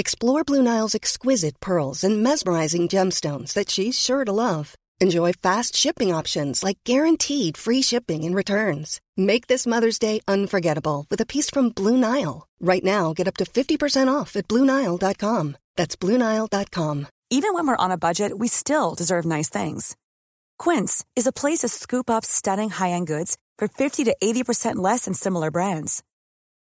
Explore Blue Nile's exquisite pearls and mesmerizing gemstones that she's sure to love. Enjoy fast shipping options like guaranteed free shipping and returns. Make this Mother's Day unforgettable with a piece from Blue Nile. Right now, get up to 50% off at BlueNile.com. That's BlueNile.com. Even when we're on a budget, we still deserve nice things. Quince is a place to scoop up stunning high end goods for 50 to 80% less than similar brands.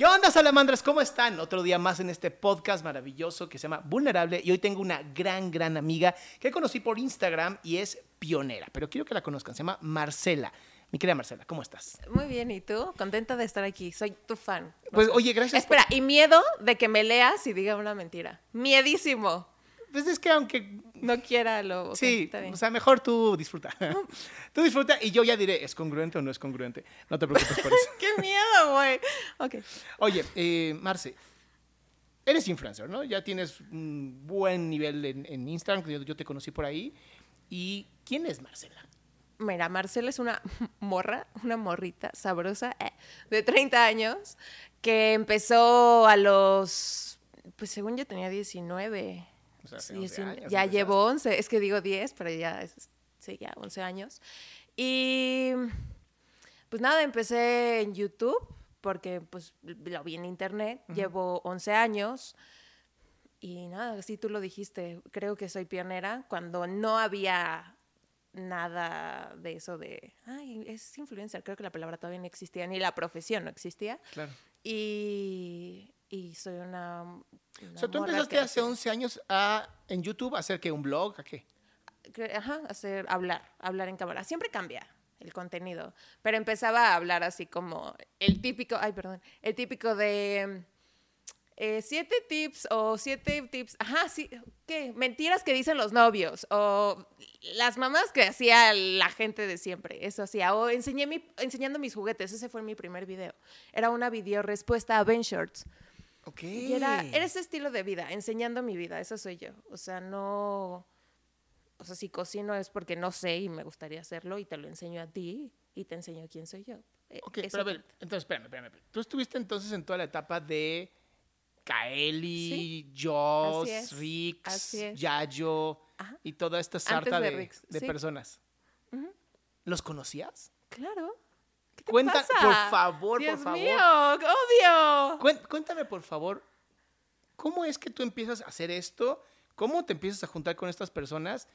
¿Qué onda, salamandras? ¿Cómo están? Otro día más en este podcast maravilloso que se llama Vulnerable y hoy tengo una gran, gran amiga que conocí por Instagram y es pionera, pero quiero que la conozcan, se llama Marcela. Mi querida Marcela, ¿cómo estás? Muy bien, ¿y tú? Contenta de estar aquí, soy tu fan. Pues oye, gracias. Espera, y miedo de que me leas y diga una mentira. Miedísimo. Pues es que aunque... No quiera lo... ok, sí, está bien. o sea, mejor tú disfruta. tú disfruta y yo ya diré, ¿es congruente o no es congruente? No te preocupes por eso. ¡Qué miedo, güey! Ok. Oye, eh, Marce, eres influencer, ¿no? Ya tienes un buen nivel en, en Instagram, yo, yo te conocí por ahí. ¿Y quién es Marcela? Mira, Marcela es una morra, una morrita sabrosa eh, de 30 años que empezó a los... Pues según yo tenía 19. O sea, hace 19, 11 años ya llevo 11, es que digo 10, pero ya, es- sí, ya 11 años. Y pues nada, empecé en YouTube porque pues lo vi en internet, llevo 11 años y nada, así tú lo dijiste, creo que soy pionera cuando no había nada de eso de, ay, es influencer, creo que la palabra todavía no existía, ni la profesión no existía. Claro. Y, y soy una... O una sea, tú empezaste que hace hace- 11 años a, en YouTube a hacer que un blog, ¿a qué? ajá, hacer, hablar, hablar en cámara. Siempre cambia el contenido, pero empezaba a hablar así como el típico, ay, perdón, el típico de eh, siete tips o siete tips, ajá, sí, ¿qué? Mentiras que dicen los novios o las mamás que hacía la gente de siempre, eso hacía, o enseñé mi, enseñando mis juguetes, ese fue mi primer video. Era una video respuesta a Ben Shorts. Y era, era ese estilo de vida, enseñando mi vida, eso soy yo. O sea, no. O sea, si cocino es porque no sé y me gustaría hacerlo y te lo enseño a ti y te enseño quién soy yo. Eh, Ok, eso pero a ver, entonces espérame, espérame. espérame. Tú estuviste entonces en toda la etapa de Kaeli, Sí. Joss, Rix. Yayo Ajá. y toda esta sarta de de, Rix, de sí. personas. ¿Los conocías? Claro. ¿Qué te Cuenta, pasa? por favor, Dios por favor. mío, obvio. Cuéntame, por favor, ¿cómo es que tú empiezas a hacer esto? ¿Cómo te empiezas a juntar con estas personas?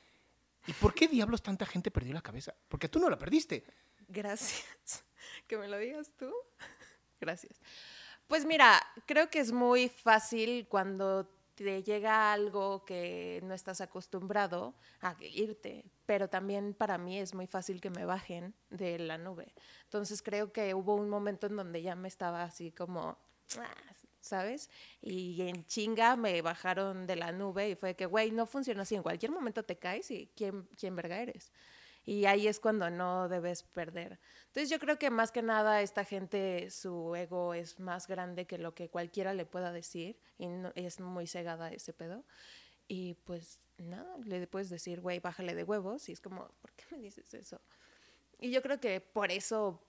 ¿Y por qué diablos tanta gente perdió la cabeza? Porque tú no la perdiste. Gracias. Que me lo digas tú. Gracias. Pues mira, creo que es muy fácil cuando te llega algo que no estás acostumbrado a irte, pero también para mí es muy fácil que me bajen de la nube. Entonces creo que hubo un momento en donde ya me estaba así como, "Ah", ¿sabes? Y en chinga me bajaron de la nube y fue que, güey, no funciona así, en cualquier momento te caes y ¿quién, quién verga eres? Y ahí es cuando no debes perder. Entonces yo creo que más que nada esta gente, su ego es más grande que lo que cualquiera le pueda decir y no- es muy cegada ese pedo. Y pues nada, le puedes decir, güey, bájale de huevos y es como, ¿por qué me dices eso? Y yo creo que por eso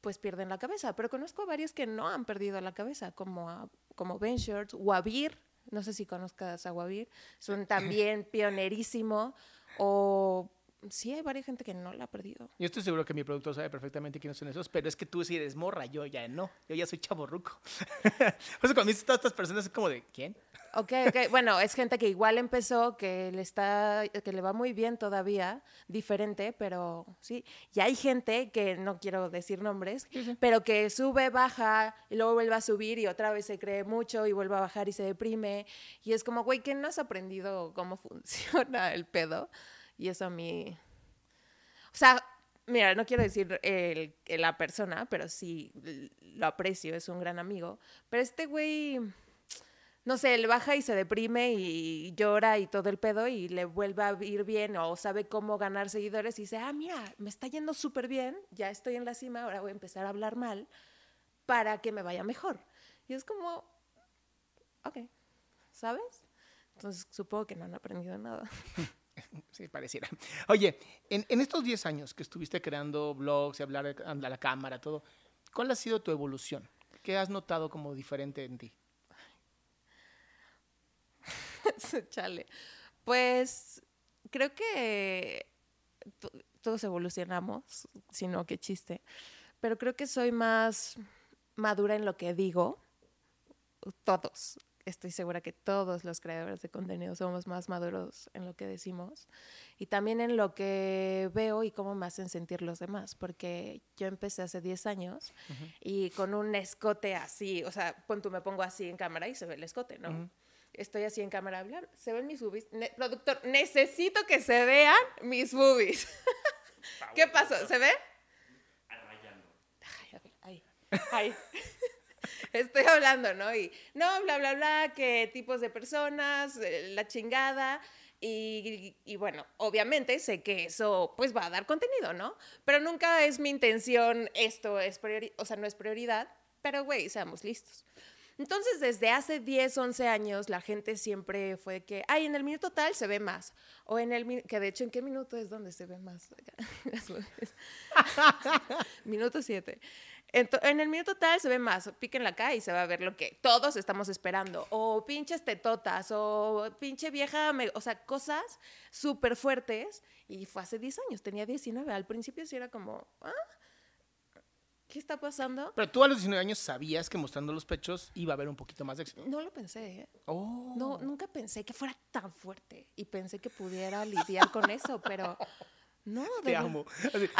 pues pierden la cabeza. Pero conozco a varios que no han perdido la cabeza, como, a, como Ben Shorts, Wabir, no sé si conozcas a Wabir, es un también pionerísimo, o sí hay varias gente que no la ha perdido. Yo estoy seguro que mi productor sabe perfectamente quiénes son esos, pero es que tú sí eres morra, yo ya no. Yo ya soy chaborruco. Por eso cuando dices todas estas personas es como de, ¿quién? Ok, ok. Bueno, es gente que igual empezó, que le está, que le va muy bien todavía, diferente, pero sí. Y hay gente que no quiero decir nombres, pero que sube, baja y luego vuelve a subir y otra vez se cree mucho y vuelve a bajar y se deprime. Y es como, güey, que no has aprendido cómo funciona el pedo. Y eso a mí. O sea, mira, no quiero decir el, la persona, pero sí lo aprecio, es un gran amigo. Pero este güey no sé, él baja y se deprime y llora y todo el pedo y le vuelve a ir bien o sabe cómo ganar seguidores y dice, ah, mira, me está yendo súper bien, ya estoy en la cima, ahora voy a empezar a hablar mal para que me vaya mejor. Y es como, ok, ¿sabes? Entonces supongo que no han aprendido nada. Sí, pareciera. Oye, en, en estos 10 años que estuviste creando blogs y hablar a la cámara, todo, ¿cuál ha sido tu evolución? ¿Qué has notado como diferente en ti? Chale. Pues creo que todos evolucionamos, sino que chiste. Pero creo que soy más madura en lo que digo. Todos. Estoy segura que todos los creadores de contenido somos más maduros en lo que decimos y también en lo que veo y cómo me hacen sentir los demás, porque yo empecé hace 10 años y con un escote así, o sea, pon tú me pongo así en cámara y se ve el escote, ¿no? estoy así en cámara hablar, se ven mis boobies. productor, necesito que se vean mis boobies. ¿Qué pasó? ¿Se ve? Ay, ahí. Estoy hablando, ¿no? Y no, bla, bla, bla, que tipos de personas, eh, la chingada. Y, y, bueno, obviamente sé que eso pues va a dar contenido, ¿no? Pero nunca es mi intención, esto es prioridad, o sea, no es prioridad, pero güey, seamos listos. Entonces, desde hace 10, 11 años, la gente siempre fue que, ay, en el minuto tal se ve más. O en el, que de hecho, ¿en qué minuto es donde se ve más? minuto 7. En el minuto tal se ve más, píquenla acá y se va a ver lo que todos estamos esperando. O pinches tetotas, o pinche vieja, o sea, cosas súper fuertes. Y fue hace 10 años, tenía 19. Al principio sí era como, ¿ah? ¿Qué está pasando? Pero tú a los 19 años sabías que mostrando los pechos iba a haber un poquito más de éxito. No lo pensé. ¿eh? Oh. No, nunca pensé que fuera tan fuerte y pensé que pudiera lidiar con eso, pero no. Te amo.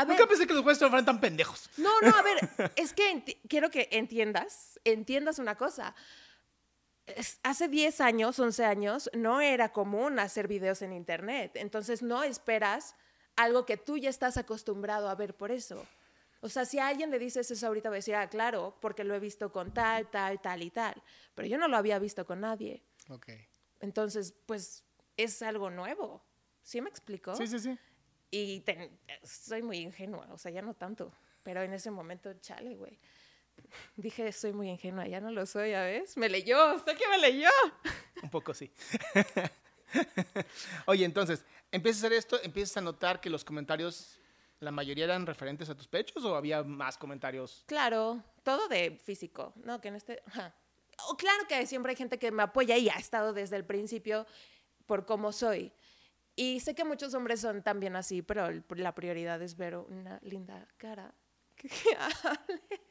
nunca pensé que los jueces fueran tan pendejos. No, no, a ver, es que quiero que entiendas, entiendas una cosa. hace 10 años, 11 años, no era común hacer videos en internet. Entonces no esperas algo que tú ya estás acostumbrado a ver por eso. O sea, si a alguien le dices eso ahorita, va a decir, ah, claro, porque lo he visto con tal, tal, tal y tal. Pero yo no lo había visto con nadie. Ok. Entonces, pues es algo nuevo. ¿Sí me explico? Sí, sí, sí. Y soy muy ingenua, o sea, ya no tanto. Pero en ese momento, chale, güey. Dije, soy muy ingenua, ya no lo soy, ¿ya ves? Me leyó, sé que me leyó. Un poco sí. Oye, entonces, empiezas a hacer esto, empiezas a notar que los comentarios ¿La mayoría eran referentes a tus pechos o había más comentarios? Claro, todo de físico, ¿no? Que en este... O claro que siempre hay gente que me apoya y ha estado desde el principio por cómo soy. Y sé que muchos hombres son también así, pero la prioridad es ver una linda cara.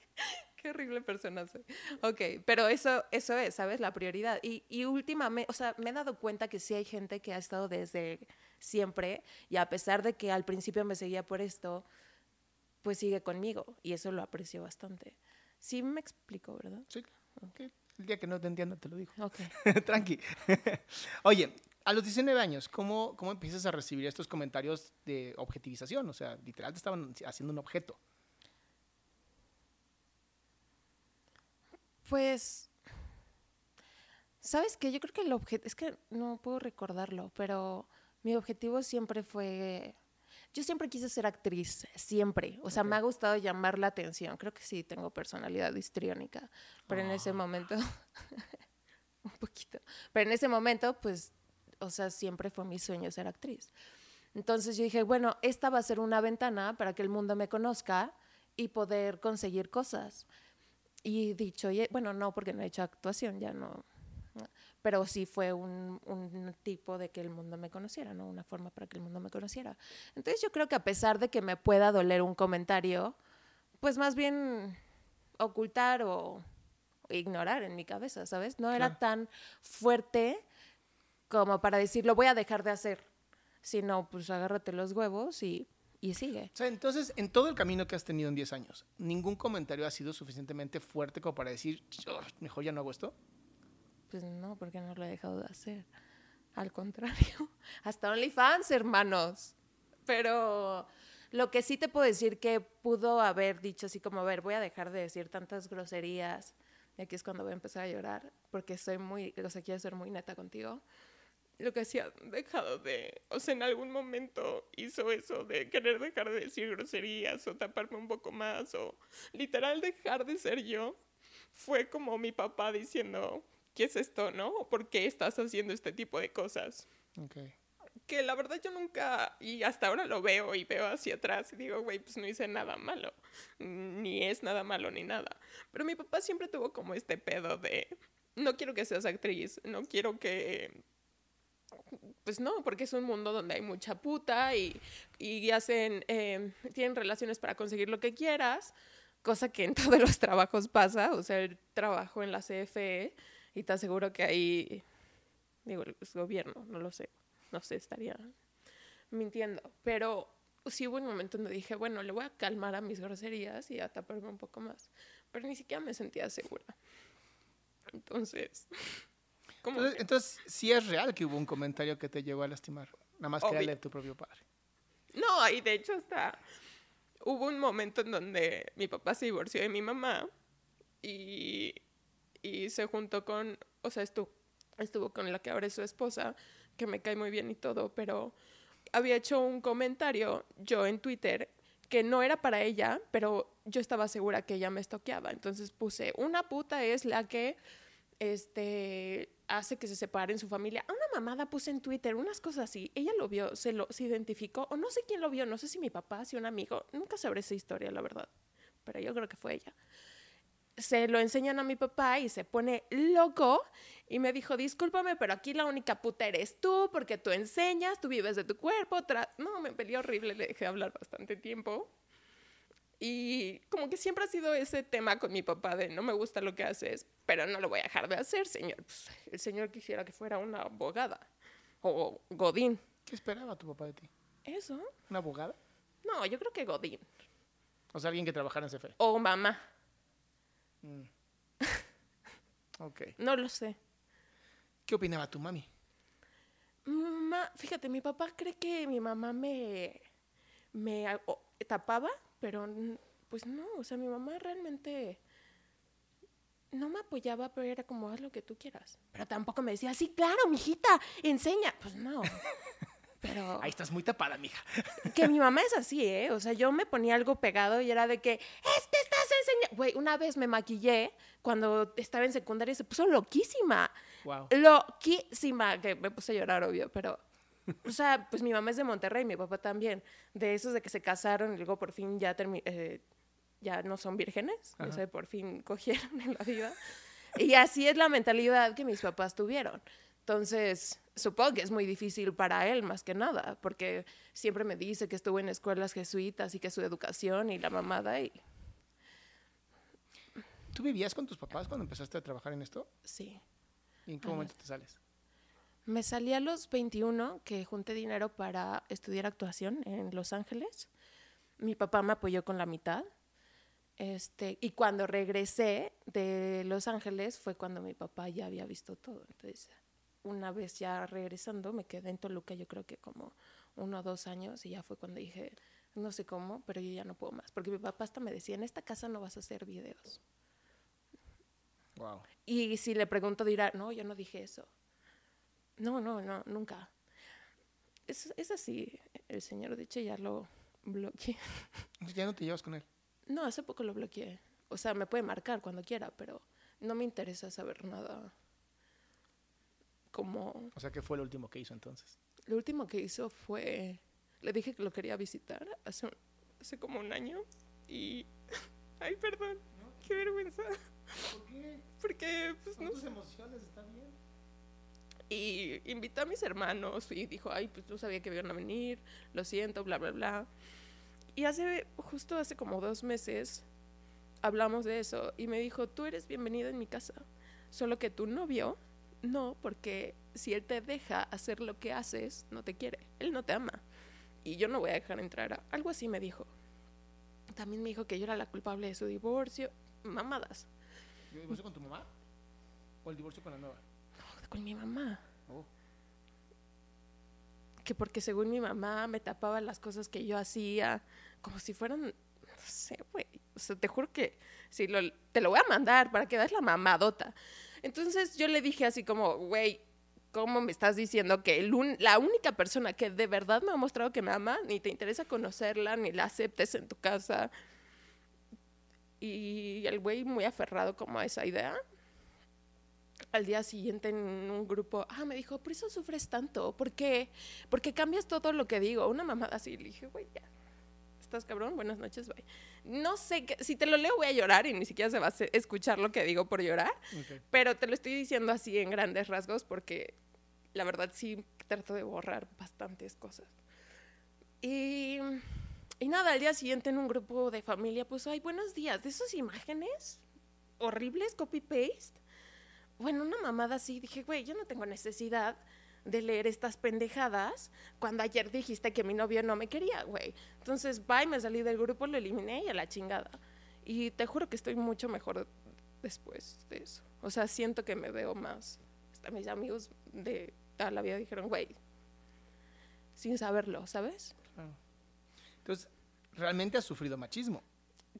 Qué horrible persona soy. Ok, pero eso, eso es, ¿sabes? La prioridad. Y, y últimamente, o sea, me he dado cuenta que sí hay gente que ha estado desde siempre y a pesar de que al principio me seguía por esto, pues sigue conmigo y eso lo aprecio bastante. Sí me explico, ¿verdad? Sí, okay. El día que no te entienda te lo digo. Ok. Tranqui. Oye, a los 19 años, ¿cómo, ¿cómo empiezas a recibir estos comentarios de objetivización? O sea, literal te estaban haciendo un objeto. Pues, ¿sabes qué? Yo creo que el objeto, es que no puedo recordarlo, pero mi objetivo siempre fue, yo siempre quise ser actriz, siempre. O sea, me ha gustado llamar la atención. Creo que sí tengo personalidad histriónica, pero en ese ah. momento, un poquito, pero en ese momento, pues, o sea, siempre fue mi sueño ser actriz. Entonces yo dije, bueno, esta va a ser una ventana para que el mundo me conozca y poder conseguir cosas. Y dicho, bueno, no, porque no he hecho actuación, ya no, Pero sí fue un, un tipo de que el mundo me conociera, ¿no? Una forma para que el mundo me conociera. Entonces yo creo que a pesar de que me pueda doler un comentario, pues más bien ocultar o ignorar en mi cabeza, ¿sabes? No era Claro. tan fuerte como para decir, lo voy a dejar de hacer, sino pues agárrate los huevos y, y sigue. O sea, entonces, en todo el camino que has tenido en 10 años, ¿ningún comentario ha sido suficientemente fuerte como para decir, "Ugh, mejor ya no hago esto? Pues no, porque no lo he dejado de hacer. Al contrario, hasta OnlyFans, hermanos. Pero lo que sí te puedo decir que pudo haber dicho así como, a ver, voy a dejar de decir tantas groserías. Y aquí es cuando voy a empezar a llorar, porque soy muy, o sea, quiero ser muy neta contigo. Lo que sí ha dejado de, o sea, en algún momento hizo eso de querer dejar de decir groserías o taparme un poco más o literal dejar de ser yo. Fue como mi papá diciendo, ¿qué es esto, no? ¿O ¿Por qué estás haciendo este tipo de cosas? Ok. que la verdad yo nunca, y hasta ahora lo veo y veo hacia atrás y digo, güey, pues no hice nada malo, ni es nada malo ni nada. Pero mi papá siempre tuvo como este pedo de, no quiero que seas actriz, no quiero que... Pues no, porque es un mundo donde hay mucha puta y, y hacen, eh, tienen relaciones para conseguir lo que quieras, cosa que en todos los trabajos pasa, o sea, el trabajo en la CFE y te aseguro que ahí, digo, el gobierno, no lo sé, no sé, estaría mintiendo. Pero sí hubo un momento donde dije, bueno, le voy a calmar a mis groserías y a taparme un poco más. Pero ni siquiera me sentía segura. Entonces, ¿cómo? Entonces, entonces, sí es real que hubo un comentario que te llegó a lastimar. Nada más que de tu propio padre. No, y de hecho hasta hubo un momento en donde mi papá se divorció de mi mamá y, y se juntó con, o sea, estuvo, estuvo con la que ahora es su esposa, que me cae muy bien y todo, pero había hecho un comentario yo en Twitter que no era para ella, pero yo estaba segura que ella me estoqueaba. Entonces puse, una puta es la que este, hace que se separen su familia. Una mamada puse en Twitter unas cosas así. Ella lo vio, se lo se identificó, o no sé quién lo vio, no sé si mi papá, si un amigo. Nunca sabré esa historia, la verdad. Pero yo creo que fue ella. Se lo enseñan a mi papá y se pone loco y me dijo, discúlpame, pero aquí la única puta eres tú porque tú enseñas, tú vives de tu cuerpo. tra-". No, me peleó horrible, le dejé hablar bastante tiempo. Y como que siempre ha sido ese tema con mi papá de no me gusta lo que haces, pero no lo voy a dejar de hacer, señor. Pues, el señor quisiera que fuera una abogada o Godín. ¿Qué esperaba tu papá de ti? ¿Eso? ¿Una abogada? No, yo creo que Godín. O sea, alguien que trabajara en CFE. O mamá. Ok. No lo sé. ¿Qué opinaba tu mami? Mamá, fíjate, mi papá cree que mi mamá me, me tapaba, pero pues no, o sea, mi mamá realmente no me apoyaba, pero era como, haz lo que tú quieras. Pero tampoco me decía, sí, claro, mijita, enseña. Pues no. Pero Ahí estás muy tapada, mija. que mi mamá es así, ¿eh? O sea, yo me ponía algo pegado y era de que, este estás enseñando. Güey, una vez me maquillé cuando estaba en secundaria y se puso loquísima. Wow. Loquísima. Que me puse a llorar, obvio, pero. O sea, pues mi mamá es de Monterrey, mi papá también. De esos de que se casaron y luego por fin ya eh, ya no son vírgenes. O sea, por fin cogieron en la vida. Y así es la mentalidad que mis papás tuvieron. Entonces, supongo que es muy difícil para él más que nada, porque siempre me dice que estuvo en escuelas jesuitas y que su educación y la mamada y ¿Tú vivías con tus papás cuando empezaste a trabajar en esto? sí. ¿Y en qué Ajá. momento te sales? Me salí a los 21 que junté dinero para estudiar actuación en Los Ángeles. Mi papá me apoyó con la mitad. Este, y cuando regresé de Los Ángeles fue cuando mi papá ya había visto todo. Entonces, una vez ya regresando, me quedé en Toluca, yo creo que como uno o dos años, y ya fue cuando dije, no sé cómo, pero yo ya no puedo más. Porque mi papá hasta me decía, en esta casa no vas a hacer videos. Wow. Y si le pregunto, dirá, no, yo no dije eso. No, no, no, nunca. Es, es así, el señor, de hecho, ya lo bloqueé. Ya no te llevas con él. No, hace poco lo bloqueé. O sea, me puede marcar cuando quiera, pero no me interesa saber nada. Como O sea, ¿qué fue lo último que hizo entonces? lo último que hizo fue, le dije que lo quería visitar hace, un- hace como un año y, ay, perdón, qué vergüenza. ¿Por qué? Porque, pues, no tus emociones, está bien. Y invitó a mis hermanos y dijo, ay, pues no sabía que iban a venir, lo siento, bla, bla, bla. Y hace, justo hace como dos meses, hablamos de eso y me dijo, tú eres bienvenido en mi casa, solo que tu novio, no, porque si él te deja hacer lo que haces, no te quiere, él no te ama. Y yo no voy a dejar entrar a... Algo así me dijo. También me dijo que yo era la culpable de su divorcio. Mamadas. ¿El divorcio con tu mamá? ¿O el divorcio con la nueva? Con mi mamá. Oh. Que porque según mi mamá me tapaba las cosas que yo hacía, como si fueran, no sé, güey. O sea, te juro que si lo, te lo voy a mandar para que veas la mamadota. Entonces yo le dije así como, güey, ¿cómo me estás diciendo que el un- la única persona que de verdad me ha mostrado que me ama, ni te interesa conocerla, ni la aceptes en tu casa? Y el güey muy aferrado como a esa idea. Al día siguiente en un grupo, ah, me dijo, por eso sufres tanto, ¿por qué? Porque cambias todo lo que digo. Una mamada así, le dije, güey, ya. ¿Estás cabrón? Buenas noches, bye. No sé, qué- si te lo leo voy a llorar y ni siquiera se va a escuchar lo que digo por llorar. Pero te lo estoy diciendo así en grandes rasgos porque la verdad sí trato de borrar bastantes cosas. Y, y nada, al día siguiente en un grupo de familia puso, ay, buenos días, de esas imágenes horribles, copy-paste. Bueno, una mamada así, dije, güey, yo no tengo necesidad de leer estas pendejadas cuando ayer dijiste que mi novio no me quería, güey. Entonces, bye, me salí del grupo, lo eliminé y a la chingada. Y te juro que estoy mucho mejor después de eso. O sea, siento que me veo más. Hasta mis amigos de toda la vida dijeron, güey, sin saberlo, ¿sabes? Claro. Entonces, realmente has sufrido machismo.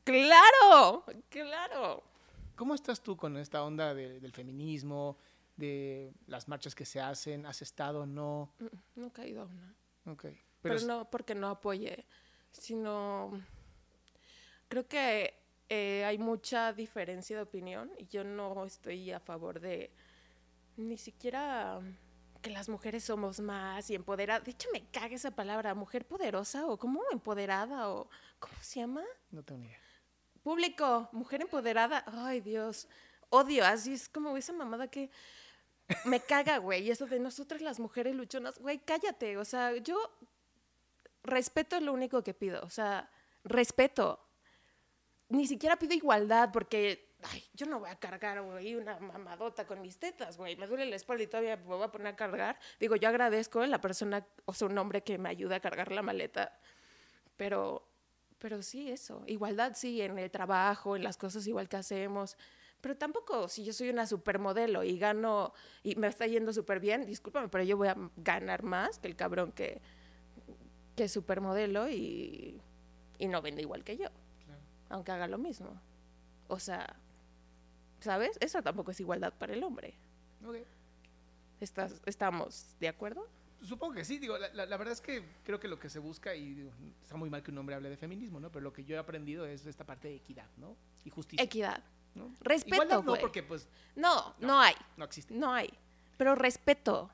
¡Claro! ¡Claro! ¿Cómo estás tú con esta onda de- del feminismo, de las marchas que se hacen? ¿Has estado no? Mm, No he caído a una. Ok. Pero, no porque no apoye, sino creo que eh, hay mucha diferencia de opinión y yo no estoy a favor de ni siquiera que las mujeres somos más y empoderadas. De hecho, me caga esa palabra, mujer poderosa o como empoderada o ¿cómo se llama? no tengo ni idea. Público, mujer empoderada. Ay, Dios. Odio, así es como esa mamada que me caga, güey. Eso de nosotras las mujeres luchonas, güey, cállate. O sea, yo respeto es lo único que pido. O sea, respeto. Ni siquiera pido igualdad porque, ay, yo no voy a cargar, güey, una mamadota con mis tetas, güey. Me duele la espalda y todavía me voy a poner a cargar. Digo, yo agradezco a la persona, o sea, un hombre que me ayuda a cargar la maleta. Pero pero sí, eso. Igualdad, sí, en el trabajo, en las cosas igual que hacemos. Pero tampoco, si yo soy una supermodelo y gano y me está yendo súper bien, discúlpame, pero yo voy a ganar más que el cabrón que, que es supermodelo y, y no vende igual que yo. Aunque haga lo mismo. O sea, ¿sabes? Eso tampoco es igualdad para el hombre. Ok. ¿Estás, ¿Estamos de acuerdo? Supongo que sí, digo, la, la- la verdad es que creo que lo que se busca, y digo, está muy mal que un hombre hable de feminismo, ¿no? Pero lo que yo he aprendido es esta parte de equidad, ¿no? Y justicia. Equidad. ¿no? Respeto, Igualdad no, porque pues No, no hay. no existe. No hay. Pero respeto.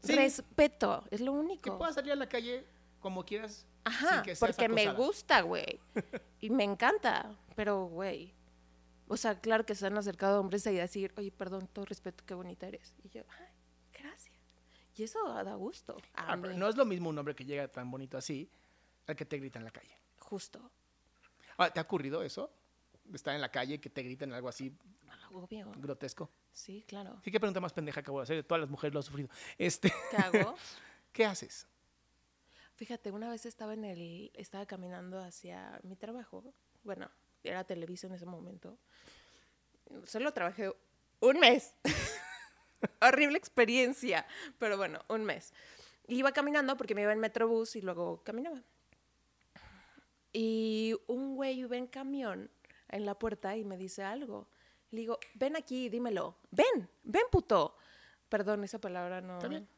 Sí. Respeto. Es lo Que único. puedas salir a la calle como quieras. Ajá, sin que seas porque me gusta, güey. Y me encanta. Pero, güey. O sea, claro que se han acercado hombres ahí a decir, oye, perdón, todo respeto, qué bonita eres. Y yo, ay. Y eso da gusto. Ah, pero no es lo mismo un hombre que llega tan bonito así al que te grita en la calle. Justo. Ah, ¿Te ha ocurrido eso? Estar en la calle y que te griten algo así Obvio. grotesco. Sí, claro. Sí, qué pregunta más pendeja acabo de hacer. Todas las mujeres lo han sufrido. Este, ¿Qué hago? ¿Qué haces? Fíjate, una vez estaba en el, estaba caminando hacia mi trabajo. Bueno, era Televisa en ese momento. Solo trabajé un mes. Horrible experiencia. Pero bueno, un mes. Iba caminando porque me iba en Metrobús y luego caminaba. Y un güey iba en camión en la puerta y me dice algo. Le digo, ven aquí, dímelo. Ven, ven, puto. Perdón, esa palabra no. Ven,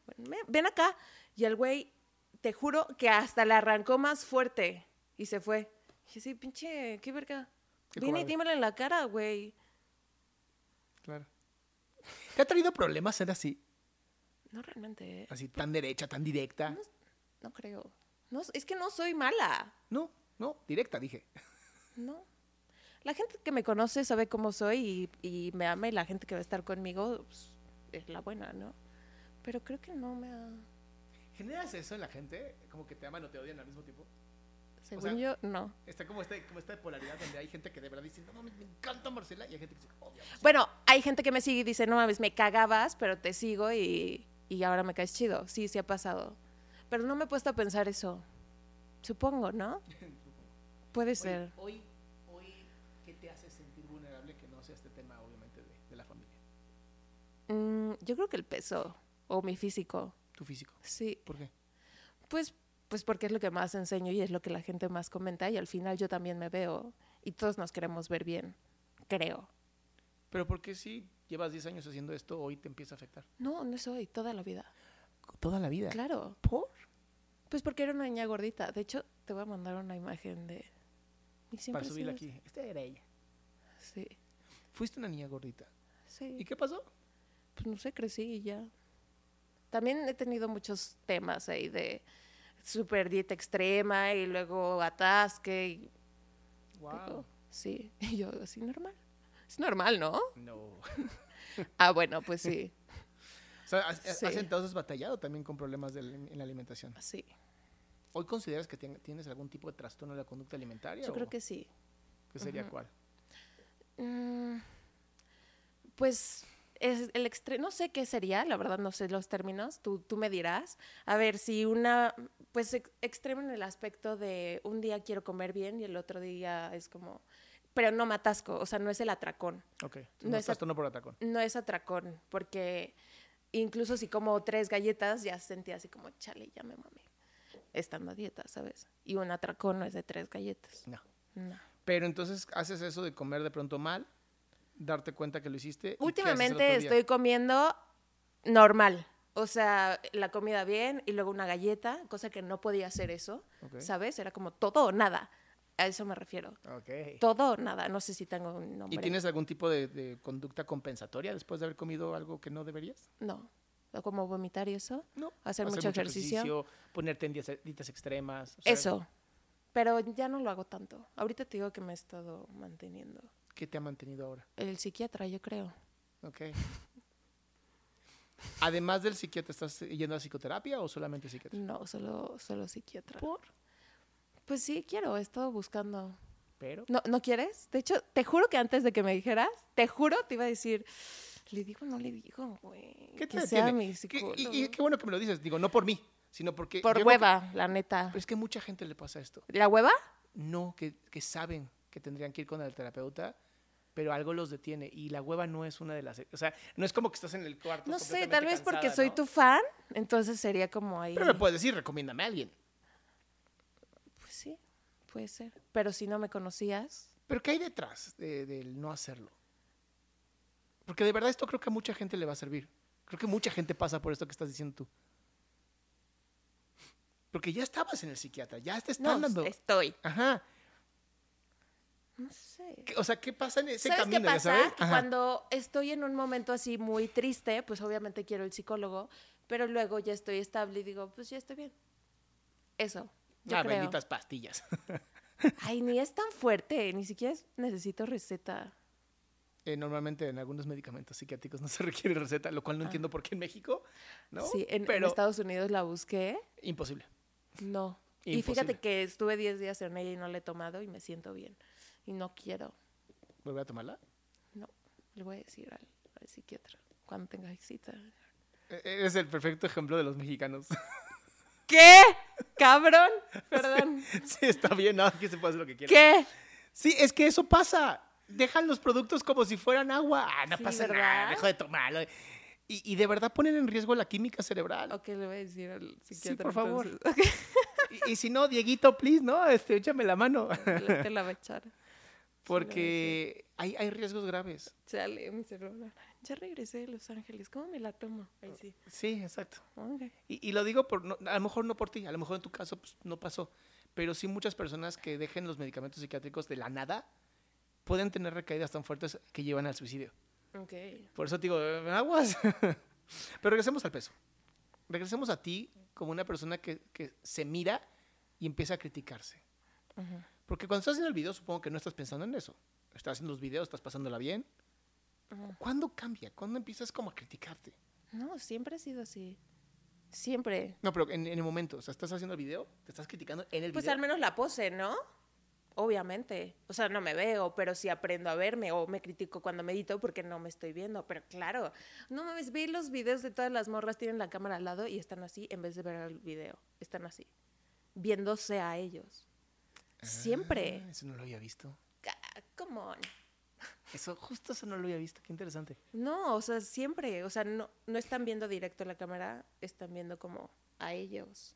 ven acá. Y el güey, te juro que hasta le arrancó más fuerte y se fue. Y dije, sí, pinche, qué verga. Vine y dímelo en la cara, güey. Claro. ¿Te ha traído problemas ser así? No realmente, ¿eh? Así tan derecha, tan directa. No, no creo. No, es que no soy mala. No, no, directa, dije. No. La gente que me conoce sabe cómo soy y, y me ama y la gente que va a estar conmigo pues, es la buena, ¿no? Pero creo que no me ha... ¿Generas eso en la gente? ¿Como que te aman o te odian al mismo tiempo? Según sea, yo, no. Está como, este, como esta polaridad donde hay gente que de verdad dice, no, mames, me encanta Marcela, y hay gente que dice, odia a Marcela. Bueno, hay gente que me sigue y dice, no mames, me cagabas, pero te sigo y, y ahora me caes chido. Sí, sí ha pasado. Pero no me he puesto a pensar eso. Supongo, ¿no? Puede ser. hoy, hoy, ¿qué te hace sentir vulnerable que no sea este tema, obviamente, de, de la familia? Mm, yo creo que el peso o mi físico. Tu físico. Sí, ¿Por qué? pues, pues porque es lo que más enseño y es lo que la gente más comenta y al final yo también me veo y todos nos queremos ver bien, creo. Pero ¿por qué si llevas 10 años haciendo esto, hoy te empieza a afectar? No, no soy, toda la vida. Toda la vida. Claro. ¿Por? Pues porque era una niña gordita. De hecho, te voy a mandar una imagen de... Para subirla aquí. Esta era ella. Sí, Fuiste una niña gordita. sí. ¿Y qué pasó? pues no sé, crecí y ya. También he tenido muchos temas ahí de super dieta extrema y luego atasque. Y, Wow. digo, sí, y yo así normal. Es normal, ¿no? No. Ah, bueno, pues sí, O sea, has, has Sí. entonces batallado también con problemas del- en la alimentación. sí. ¿Hoy consideras que tien- tienes algún tipo de trastorno de la conducta alimentaria? Yo creo que sí. ¿Qué sería cuál? Mm, pues es el extremo, no sé qué sería, la verdad no sé los términos, tú, tú me dirás. A ver, si una, pues ex- extremo en el aspecto de un día quiero comer bien y el otro día es como, pero no me atasco, o sea, no es el atracón, Ok. No No es a- trastorno por atacón. no es atracón, porque incluso si como tres galletas ya sentí así como, chale, ya me mamé, estando a dieta, ¿sabes? Y un atracón no es de tres galletas. No. No. Pero entonces haces eso de comer de pronto mal, darte cuenta que lo hiciste. ¿y qué haces el Últimamente estoy comiendo normal. O sea, la comida bien y luego una galleta, cosa que no podía hacer eso. ¿sabes? Era como todo o nada. A eso me refiero. Todo o nada. No sé si tengo un nombre. ¿Y tienes algún tipo de, de conducta compensatoria después de haber comido algo que no deberías? No. O como vomitar y eso. No. Hacer mucho ejercicio. ponerte en dietas extremas. o sea, Eso. Pero ya no lo hago tanto. Ahorita te digo que me he estado manteniendo. ¿Qué te ha mantenido ahora? El psiquiatra, yo creo. Ok. Además del psiquiatra, ¿estás yendo a psicoterapia o solamente psiquiatra? No, solo, solo psiquiatra. ¿Por? Pues sí, quiero. He estado buscando. Pero. ¿No, ¿No quieres? De hecho, te juro que antes de que me dijeras, te juro, te iba a decir, ¿le digo o no le digo, güey? ¿Qué que te sea detiene? mi ¿Qué- psicólogo. y, y qué bueno que me lo dices. Digo, no por mí, sino porque. Por que- hueva, la neta. pero es que a mucha gente le pasa esto. ¿La hueva? No, que, que saben que tendrían que ir con el terapeuta, pero algo los detiene. Y la hueva no es una de las. O sea, no es como que estás en el cuarto. No sé, tal vez porque soy ¿no? tu fan, entonces sería como ahí. Pero me puedes decir, recomiéndame a alguien. Pues sí, puede ser. Pero si no me conocías, Pero ¿qué hay detrás de- del no hacerlo? Porque de verdad esto creo que a mucha gente le va a servir. Creo que mucha gente pasa por esto que estás diciendo tú. Porque ya estabas en el psiquiatra, ya te están no, dando. estoy. Ajá. No sé. ¿Qué- O sea, ¿qué pasa en ese ¿Sabes camino? qué pasa? sabes? Cuando estoy en un momento así muy triste, pues obviamente quiero el psicólogo, pero luego ya estoy estable y digo, pues ya estoy bien. Eso, yo ah, creo. benditas pastillas. Ay, ni es tan fuerte, ni siquiera es- necesito receta. Eh, normalmente en algunos medicamentos psiquiátricos no se requiere receta, lo cual no entiendo por qué en México, ¿no? Ah. Sí, en, en Pero Estados Unidos la busqué, imposible. no. Y fíjate que estuve 10 días en ella y no la he tomado y me siento bien. Y no quiero, ¿Volver a tomarla? no. Le voy a decir al, al psiquiatra cuando tenga cita. Eres el perfecto ejemplo de los mexicanos. ¿Qué? ¿Cabrón? Perdón. sí, está bien, ¿no? Aquí se puede hacer lo que quiera. ¿Qué? Sí, es que eso pasa. Dejan los productos como si fueran agua. Ah, no Sí, pasa ¿verdad? nada, dejo de tomarlo. Y, y de verdad ponen en riesgo la química cerebral. Ok, le voy a decir al psiquiatra. por favor. Y, y si no, Dieguito, please, ¿no? Este, échame la mano. Te la va a echar. Porque hay, hay riesgos graves. Sale mi celular. Ya regresé de Los Ángeles. ¿Cómo me la tomo? Ahí sí. Sí, exacto. Ok. Y, y lo digo por, no- a lo mejor no por ti, a lo mejor en tu caso pues, no pasó, pero sí muchas personas que dejen los medicamentos psiquiátricos de la nada pueden tener recaídas tan fuertes que llevan al suicidio. Ok. Por eso te digo, eh, aguas. pero regresemos al peso. Regresemos a ti como una persona que, que se mira y empieza a criticarse. Ujú. Porque cuando estás haciendo el video supongo que no estás pensando en eso. Estás haciendo los videos, estás pasándola bien. Ujú. ¿Cuándo cambia? ¿Cuándo empiezas como a criticarte? No, siempre ha sido así. Siempre. No, pero en, en el momento, o sea, estás haciendo el video, te estás criticando en el Pues video. al menos la pose, ¿no? Obviamente. O sea, no me veo, pero sí aprendo a verme o me critico cuando medito porque no me estoy viendo. Pero claro, no mames, ve los videos de todas las morras, tienen la cámara al lado y están así en vez de ver el video. Están así, viéndose a ellos. Siempre. Ah, eso no lo había visto. Come on. Eso, justo eso no lo había visto. Qué interesante. No, o sea, siempre. O sea, no, no están viendo directo la cámara, están viendo como a ellos.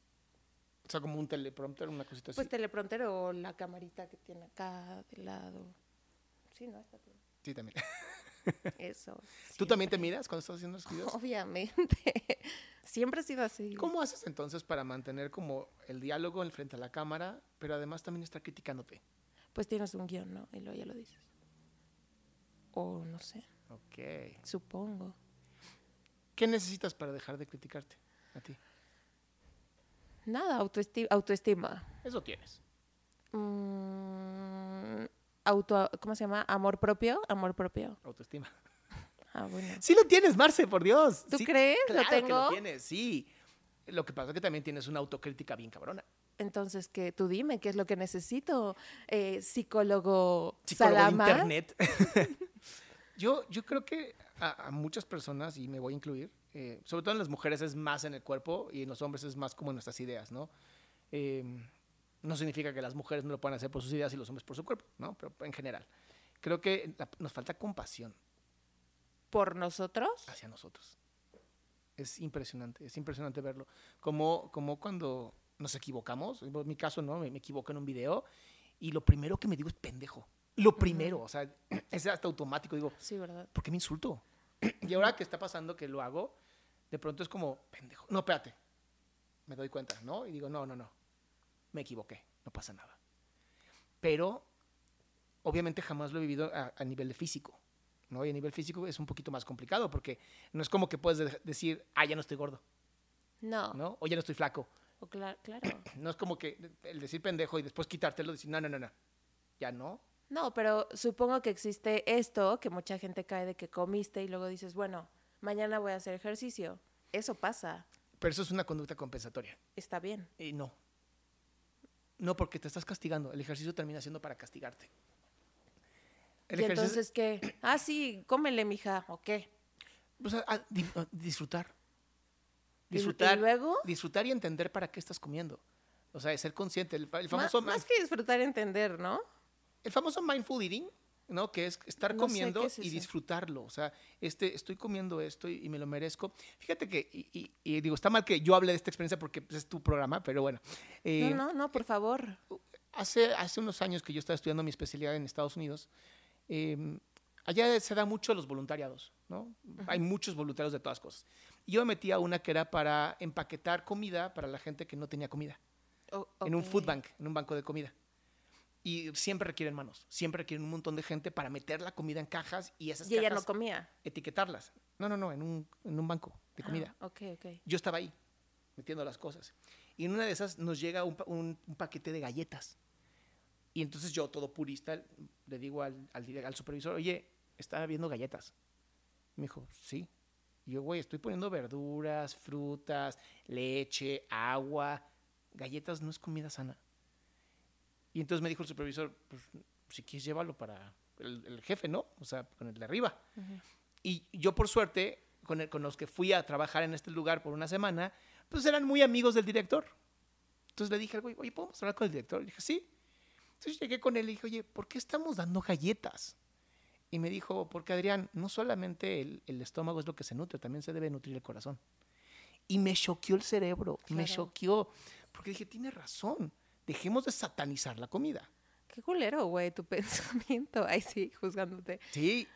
O sea, como un teleprompter, una cosita así. Pues teleprompter o la camarita que tiene acá de lado. Sí, no, está bien. sí, también. Eso. ¿Tú también te miras cuando estás haciendo los videos? Obviamente. Siempre ha sido así. ¿Cómo haces entonces para mantener como el diálogo en frente a la cámara, pero además también estar criticándote? Pues tienes un guion, ¿no? Y luego ya lo dices. O no sé, Ok. supongo. ¿Qué necesitas para dejar de criticarte a ti? Nada, autoesti- autoestima. Eso tienes. Mm, auto, ¿Cómo se llama? Amor propio. Amor propio. Autoestima. Ah, bueno. Sí lo tienes, Marce, por Dios. ¿Tú Sí, crees? ¿Lo Claro que lo tengo? tienes, sí. Lo que pasa es que también tienes una autocrítica bien cabrona. Entonces, que tú dime qué es lo que necesito. Eh, psicólogo, Psicólogo de internet. yo, yo creo que a, a muchas personas, y me voy a incluir, eh, sobre todo en las mujeres es más en el cuerpo y en los hombres es más como en nuestras ideas, ¿no? Eh, no significa que las mujeres no lo puedan hacer por sus ideas y los hombres por su cuerpo, ¿no? Pero en general. Creo que la- nos falta compasión por nosotros. hacia nosotros. Es impresionante, es impresionante verlo. Como, como cuando nos equivocamos, en mi caso, ¿no? Me, me equivoco en un video y lo primero que me digo es pendejo. Lo primero, o sea, es hasta automático. Digo, Sí, ¿verdad? ¿por qué me insulto? y ahora que está pasando que lo hago, de pronto es como, pendejo. No, espérate. Me doy cuenta, ¿no? Y digo, no, no, no. Me equivoqué, no pasa nada. Pero, obviamente jamás lo he vivido a, a nivel de físico, ¿no? Y a nivel físico es un poquito más complicado porque no es como que puedes de- decir, ah, ya no estoy gordo, No. ¿no? O ya no estoy flaco. O cla- claro. No es como que el decir pendejo y después quitártelo decir, no, no, no, no. Ya no. No, pero supongo que existe esto, que mucha gente cae de que comiste y luego dices, bueno, mañana voy a hacer ejercicio. Eso pasa. Pero eso es una conducta compensatoria. Está bien. Y no. No, porque te estás castigando. El ejercicio termina siendo para castigarte. El y ejercicio- entonces, ¿qué? Ah, sí, cómele, mija, ¿o qué? sea, a- di- a- disfrutar. ¿Y- y Disfrutar. luego? Disfrutar y entender para qué estás comiendo. O sea, ser consciente. El, fa- el Ma- famoso, más mind- que disfrutar y entender, ¿no? el famoso mindful eating, ¿no? Que es estar No comiendo es y disfrutarlo. O sea, este, estoy comiendo esto y, y me lo merezco. Fíjate que, y, y- y digo, está mal que yo hable de esta experiencia porque pues, es tu programa, pero bueno. Eh, no, no, no, por favor. hace, hace unos años que yo estaba estudiando mi especialidad en Estados Unidos, eh, allá se da mucho los voluntariados, ¿no? Hay muchos voluntarios de todas cosas. Y yo me metí a una que era para empaquetar comida para la gente que no tenía comida, en un food bank, en un banco de comida. Y siempre requieren manos, siempre requieren un montón de gente para meter la comida en cajas y esas Y ella cajas no comía. etiquetarlas. No, no, no, en un, en un banco de comida. Ah, ok, ok. Yo estaba ahí, metiendo las cosas. Y en una de esas nos llega un, un- un paquete de galletas. Y entonces yo, todo purista, le digo al, al, al supervisor, oye, estaba viendo galletas. Me dijo, sí. Y yo, güey, estoy poniendo verduras, frutas, leche, agua. Galletas no es comida sana. Y entonces me dijo el supervisor, pues si quieres llévalo para el, el jefe, ¿no? O sea, con el de arriba. Y yo, por suerte, con, el- con los que fui a trabajar en este lugar por una semana, pues eran muy amigos del director. Entonces le dije al güey, oye, ¿podemos hablar con el director? Y dije, sí. Entonces llegué con él y dije, oye, ¿por qué estamos dando galletas? Y me dijo, porque Adrián, no solamente el, el estómago es lo que se nutre, también se debe nutrir el corazón. Y me choqueó el cerebro, me Claro. choqueó, porque dije, tiene razón, dejemos de satanizar la comida. Qué culero, güey, tu pensamiento. Ay, sí, juzgándote. Sí,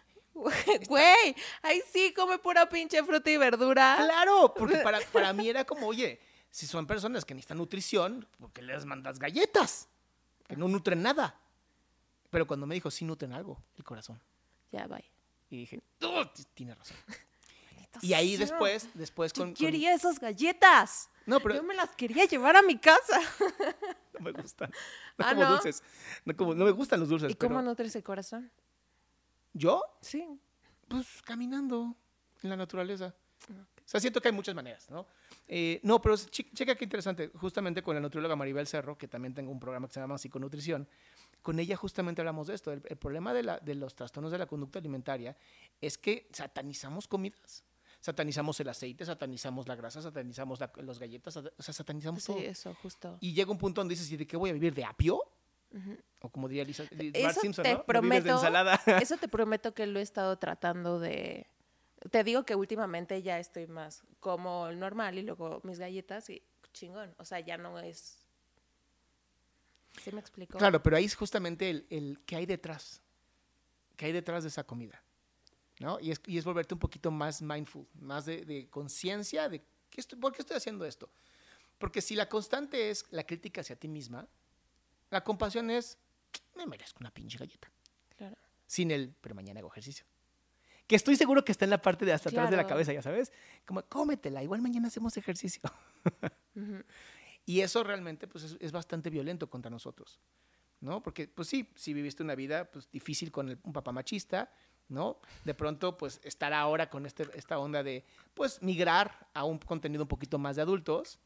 Güey, ay, sí, come pura pinche fruta y verdura. Claro, porque para, para mí era como, oye, si son personas que necesitan nutrición, ¿por qué les mandas galletas? Que no nutren nada. Pero cuando me dijo, sí nutren algo, el corazón. Ya, bye. Y dije, "Oh, tiene razón. Y ahí después, después Yo con... con- quería esas galletas. No, pero Yo me las quería llevar a mi casa. no me gustan. No Ah, como ¿no? dulces. No, como- no me gustan los dulces. ¿Y cómo pero nutres el corazón? ¿Yo? Sí. Pues caminando en la naturaleza. O sea, siento que hay muchas maneras, ¿no? Eh, no, pero che- checa qué interesante. Justamente con la nutrióloga Maribel Cerro, que también tengo un programa que se llama Psiconutrición, con ella justamente hablamos de esto. El, el problema de, la- de los trastornos de la conducta alimentaria es que satanizamos comidas. Satanizamos el aceite, satanizamos la grasa, satanizamos la- las galletas, sat- o sea, satanizamos Sí, todo. eso, justo. Y llega un punto donde dices, ¿y de qué voy a vivir? ¿De apio? O como diría Lisa, Eso Simpson, te ¿no? ¿No prometo, ensalada. eso te prometo que lo he estado tratando de... Te digo que últimamente ya estoy más como el normal y luego mis galletas y chingón. O sea, ya no es... ¿Sí me explico? Claro, pero ahí es justamente el, el qué hay detrás. ¿Qué hay detrás de esa comida? ¿No? Y es, y es volverte un poquito más mindful, más de, de conciencia de ¿qué estoy, por qué estoy haciendo esto. Porque si la constante es la crítica hacia ti misma, la compasión es, me merezco una pinche galleta. Claro. Sin el, pero mañana hago ejercicio. Que estoy seguro que está en la parte de hasta atrás de la cabeza, ya sabes. Como, cómetela, igual mañana hacemos ejercicio. Y eso realmente pues, es, es bastante violento contra nosotros, ¿no? Porque, pues sí, si viviste una vida pues, difícil con el- un papá machista, ¿no? De pronto, pues, estar ahora con este, esta onda de, pues, migrar a un contenido un poquito más de adultos,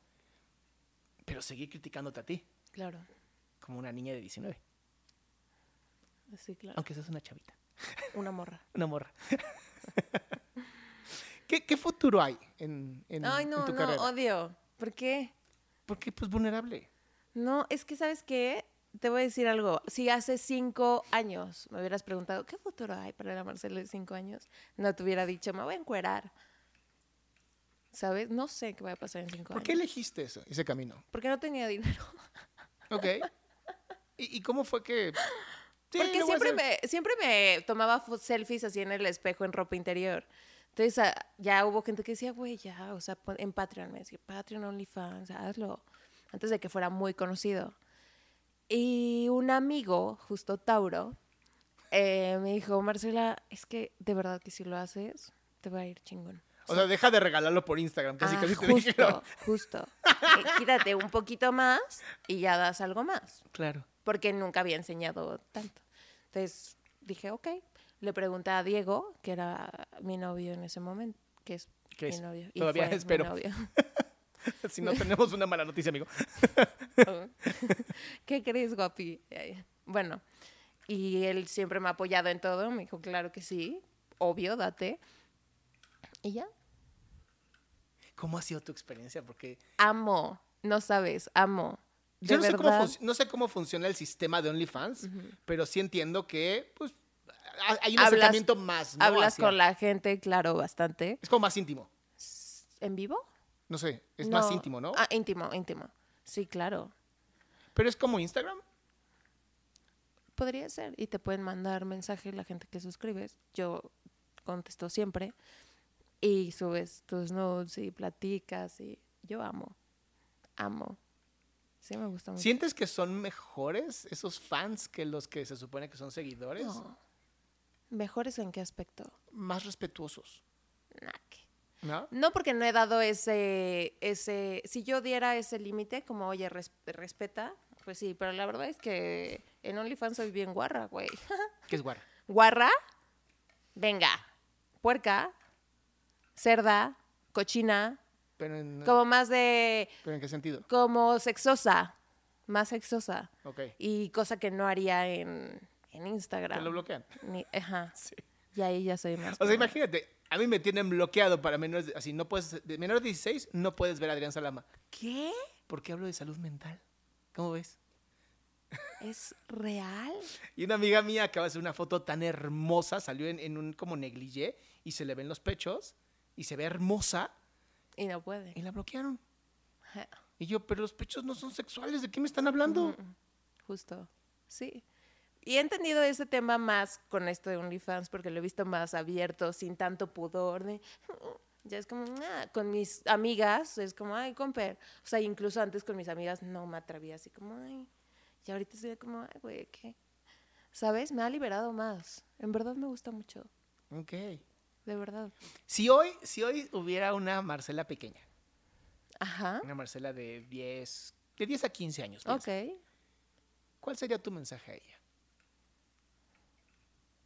pero seguir criticándote a ti, Claro. como una niña de 19, Sí, claro. aunque seas una chavita, Una morra. una morra. ¿Qué, qué futuro hay en, en, Ay, en no, tu no, carrera? odio. ¿Por qué? Porque, pues, vulnerable. No, es que, ¿sabes qué? Te voy a decir algo. Si hace cinco años me hubieras preguntado, ¿qué futuro hay para la Marcela de cinco años? No te hubiera dicho, me voy a encuerar. ¿Sabes? No sé qué va a pasar en cinco ¿Por qué años. elegiste eso, ese camino? Porque no tenía dinero. Ok. ¿Y, y cómo fue que...? Sí, Porque siempre me, siempre me tomaba selfies así en el espejo en ropa interior. Entonces ah, ya hubo gente que decía, güey, ya, o sea, en Patreon, me decía, Patreon, OnlyFans, hazlo. Antes de que fuera muy conocido. Y un amigo, justo Tauro, eh, me dijo, Marcela, es que de verdad que si lo haces, te va a ir chingón. O sea, deja de regalarlo por Instagram, casi Ah, casi te justo, dijeron. justo. Eh, Quítate un poquito más y ya das algo más Claro. porque nunca había enseñado tanto. Entonces dije, ok. Le pregunté a Diego, que era mi novio en ese momento, que es ¿Qué mi es? novio. y Todavía fue mi espero. novio. Si no tenemos una mala noticia, amigo. ¿Qué crees, guapi? Bueno, y él siempre me ha apoyado en todo. Me dijo, claro que sí, obvio, date. Y ya, ¿Cómo ha sido tu experiencia? Porque amo, no sabes, amo. yo no sé, cómo no sé cómo funciona el sistema de OnlyFans, pero sí entiendo que pues, ha- hay un Hablas- acercamiento más. ¿no? Hablas Hacia- con la gente, claro, bastante. Es como más íntimo. ¿En vivo? No sé, es más íntimo, ¿no? Ah, íntimo, íntimo. Sí, claro. Pero es como Instagram. Podría ser. Y te pueden mandar mensaje la gente que suscribes. Yo contesto siempre. Y subes tus nudes y platicas. Y yo amo. Amo. Sí, me gusta mucho. ¿Sientes que son mejores esos fans que los que se supone que son seguidores? No. ¿Mejores en qué aspecto? Más respetuosos, Nah, que- ¿no? No porque no he dado ese, ese, si yo diera ese límite, como, oye, res- respeta, pues sí, pero la verdad es que en OnlyFans soy bien guarra, güey. ¿Qué es guarra? Guarra, venga, puerca, cerda, cochina, Pero en, como más de, ¿pero en qué sentido? como sexosa, más sexosa. Ok. Y cosa que no haría en, en Te Instagram. lo bloquean. Ni- ajá. Sí. Y ahí ya soy más. O sea, imagínate, a mí me tienen bloqueado para menores de, así, no puedes, de menores de 16 no puedes ver a Adrián Salama. ¿Qué? Porque hablo de salud mental. ¿Cómo ves? ¿Es real? Y una amiga mía acaba de hacer una foto tan hermosa, salió en, en un como negligé y se le ven los pechos y se ve hermosa Y no puede. y la bloquearon. Y yo, pero los pechos no son sexuales, ¿de qué me están hablando? Justo, sí. Y he entendido ese tema más con esto de OnlyFans porque lo he visto más abierto, sin tanto pudor. de- ya es como, ah, con mis amigas, es como, ay, comper. O sea, incluso antes con mis amigas no me atrevía así como, ay. Y ahorita estoy como, ay, güey, ¿qué? ¿Sabes? Me ha liberado más. En verdad me gusta mucho. Ok. De verdad. Si hoy, si hoy hubiera una Marcela pequeña, Ajá. una Marcela de 10, de 10 a 15 años, piensa, Ok. ¿cuál sería tu mensaje a ella?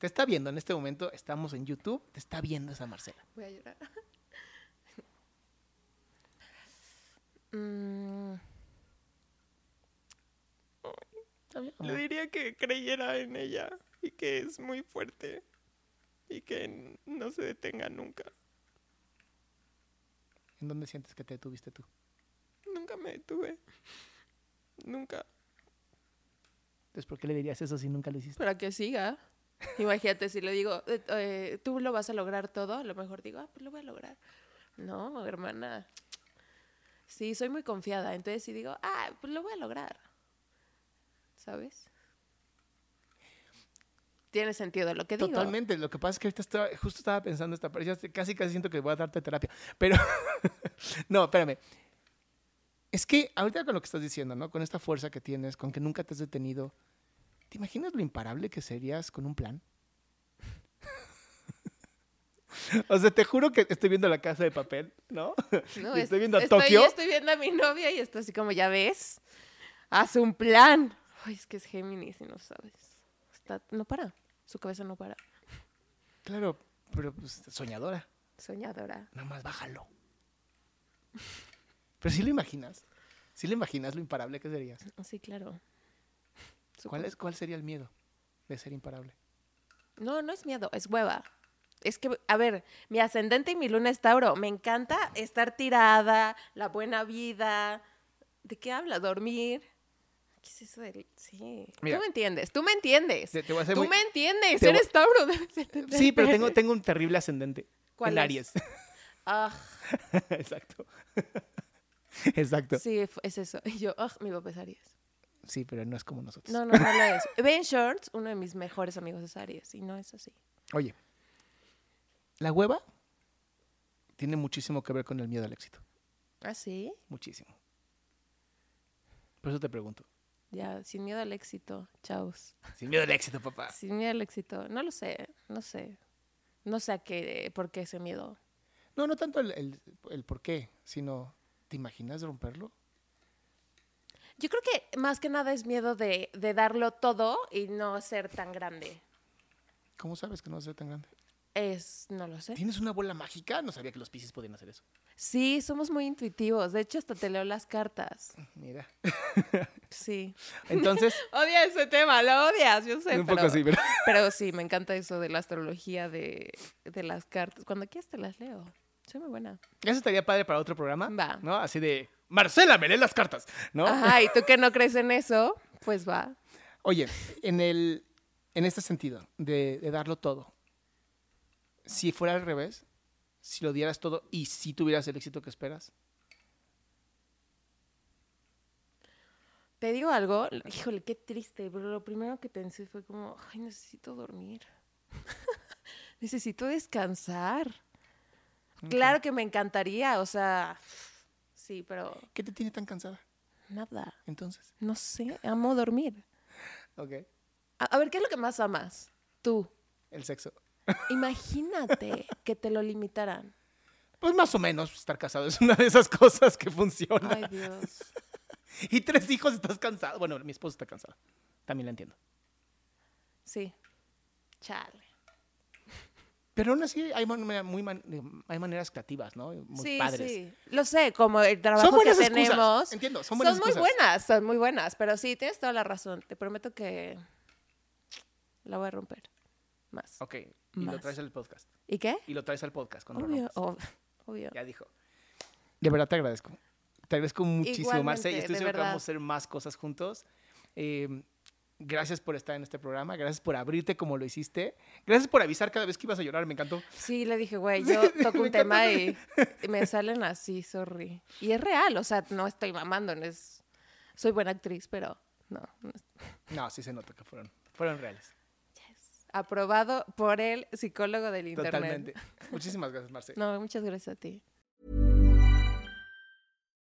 Te está viendo en este momento, estamos en YouTube, te está viendo esa Marcela. Voy a llorar. Mm. Le diría que creyera en ella y que es muy fuerte y que no se detenga nunca. ¿En dónde sientes que te detuviste tú? Nunca me detuve. Nunca. Entonces, ¿por qué le dirías eso si nunca lo hiciste? Para que siga. Imagínate si le digo, eh, eh, tú lo vas a lograr todo, a lo mejor digo, ah, pues lo voy a lograr. No, hermana. Sí, soy muy confiada. Entonces, si digo, ah, pues lo voy a lograr. ¿Sabes? Tiene sentido lo que digo. Totalmente. Lo que pasa es que ahorita estaba- justo estaba pensando esta parte. Casi, casi siento que voy a darte terapia. Pero, no, espérame. Es que ahorita con lo que estás diciendo, ¿no? Con esta fuerza que tienes, con que nunca te has detenido, ¿te imaginas lo imparable que serías con un plan? o sea, te juro que estoy viendo la casa de papel, ¿no? No, Y estoy viendo a estoy, Tokio. Estoy viendo a mi novia y está así como, ya ves, hace un plan. Ay, es que es Géminis y no sabes. Está, no para, su cabeza no para. Claro, pero pues, soñadora. Soñadora. Nada más bájalo. Pero sí lo imaginas. Sí lo imaginas lo imparable que serías. Sí, claro. ¿Cuál, Supongo. es, ¿Cuál sería el miedo de ser imparable? No, no es miedo, es hueva. Es que, a ver, mi ascendente y mi luna es Tauro. Me encanta estar tirada, la buena vida. ¿De qué habla? Dormir. ¿Qué es eso del...? Sí. Mira. tú me entiendes, tú me entiendes. Te- te voy a ser tú muy- me entiendes, te voy- eres Tauro. debes entender. Sí, pero tengo, tengo un terrible ascendente. ¿Cuál es? Aries. Ah, Exacto. Exacto. Sí. es eso. Y yo, ah, mi papá es Aries. Pero no es como nosotros. No, no, no lo es. Ben Shorts, uno de mis mejores amigos es Aries, y no es así. Oye, la hueva tiene muchísimo que ver con el miedo al éxito. ¿Ah, sí? Muchísimo. Por eso te pregunto. Ya, sin miedo al éxito. Chaos. Sin miedo al éxito, papá. Sin miedo al éxito. No lo sé, no sé. No sé a qué, por qué ese miedo. No, no tanto el, el, el por qué, sino, ¿te imaginas romperlo? Yo creo que más que nada es miedo de, de darlo todo y no ser tan grande. ¿Cómo sabes que no va a ser tan grande? Es, no lo sé. ¿Tienes una bola mágica? No sabía que los piscis podían hacer eso. Sí, somos muy intuitivos. De hecho, hasta te leo las cartas. Mira. Sí. Entonces, Odia ese tema, lo odias, yo sé. un poco pero- así, pero... Pero sí, me encanta eso de la astrología, de, de las cartas. Cuando quieras te las leo. Soy muy buena. Eso estaría padre para otro programa. Va. ¿No? Así de, Marcela, me lee las cartas, ¿no? Ajá, y tú que no crees en eso, pues va. Oye, en, el, en este sentido, de, de darlo todo, si fuera al revés, si lo dieras todo y si tuvieras el éxito que esperas, Te digo algo, híjole, qué triste, pero lo primero que pensé fue como, ay, necesito dormir. necesito descansar. Claro que me encantaría, o sea, sí, pero ¿qué te tiene tan cansada nada, entonces? no sé, amo dormir. Ok, A, a ver, ¿qué es lo que más amas? Tú. el sexo. Imagínate que te lo limitaran. Pues más o menos estar casado es una de esas cosas que funciona. Ay, Dios. Y tres hijos estás cansado. Bueno, mi esposa está cansada. También la entiendo. Sí. Chale. Pero aún así hay, man- muy man- hay maneras creativas, ¿no? Muy sí, padres. sí. Lo sé, como el trabajo Son buenas que excusas. tenemos. Entiendo, son buenas muy excusas. buenas, son muy buenas. Pero sí, tienes toda la razón. Te prometo que la voy a romper. Más. Ok, y lo Más. traes al podcast. ¿Y qué? Y lo traes al podcast cuando lo Obvio, ob- obvio. Ya dijo. De verdad te agradezco. Te agradezco muchísimo, Marce. Y estoy seguro que vamos a hacer más cosas juntos. Eh, gracias por estar en este programa. Gracias por abrirte como lo hiciste. Gracias por avisar cada vez que ibas a llorar. Me encantó. Sí, le dije, güey, yo toco un tema y, y me salen así, sorry. Y es real, o sea, no estoy mamando, no es... Soy buena actriz, pero no. no es- No, sí se nota que fueron, fueron reales. Aprobado por el psicólogo del internet. Totalmente. Muchísimas gracias, Marce. No, muchas gracias a ti.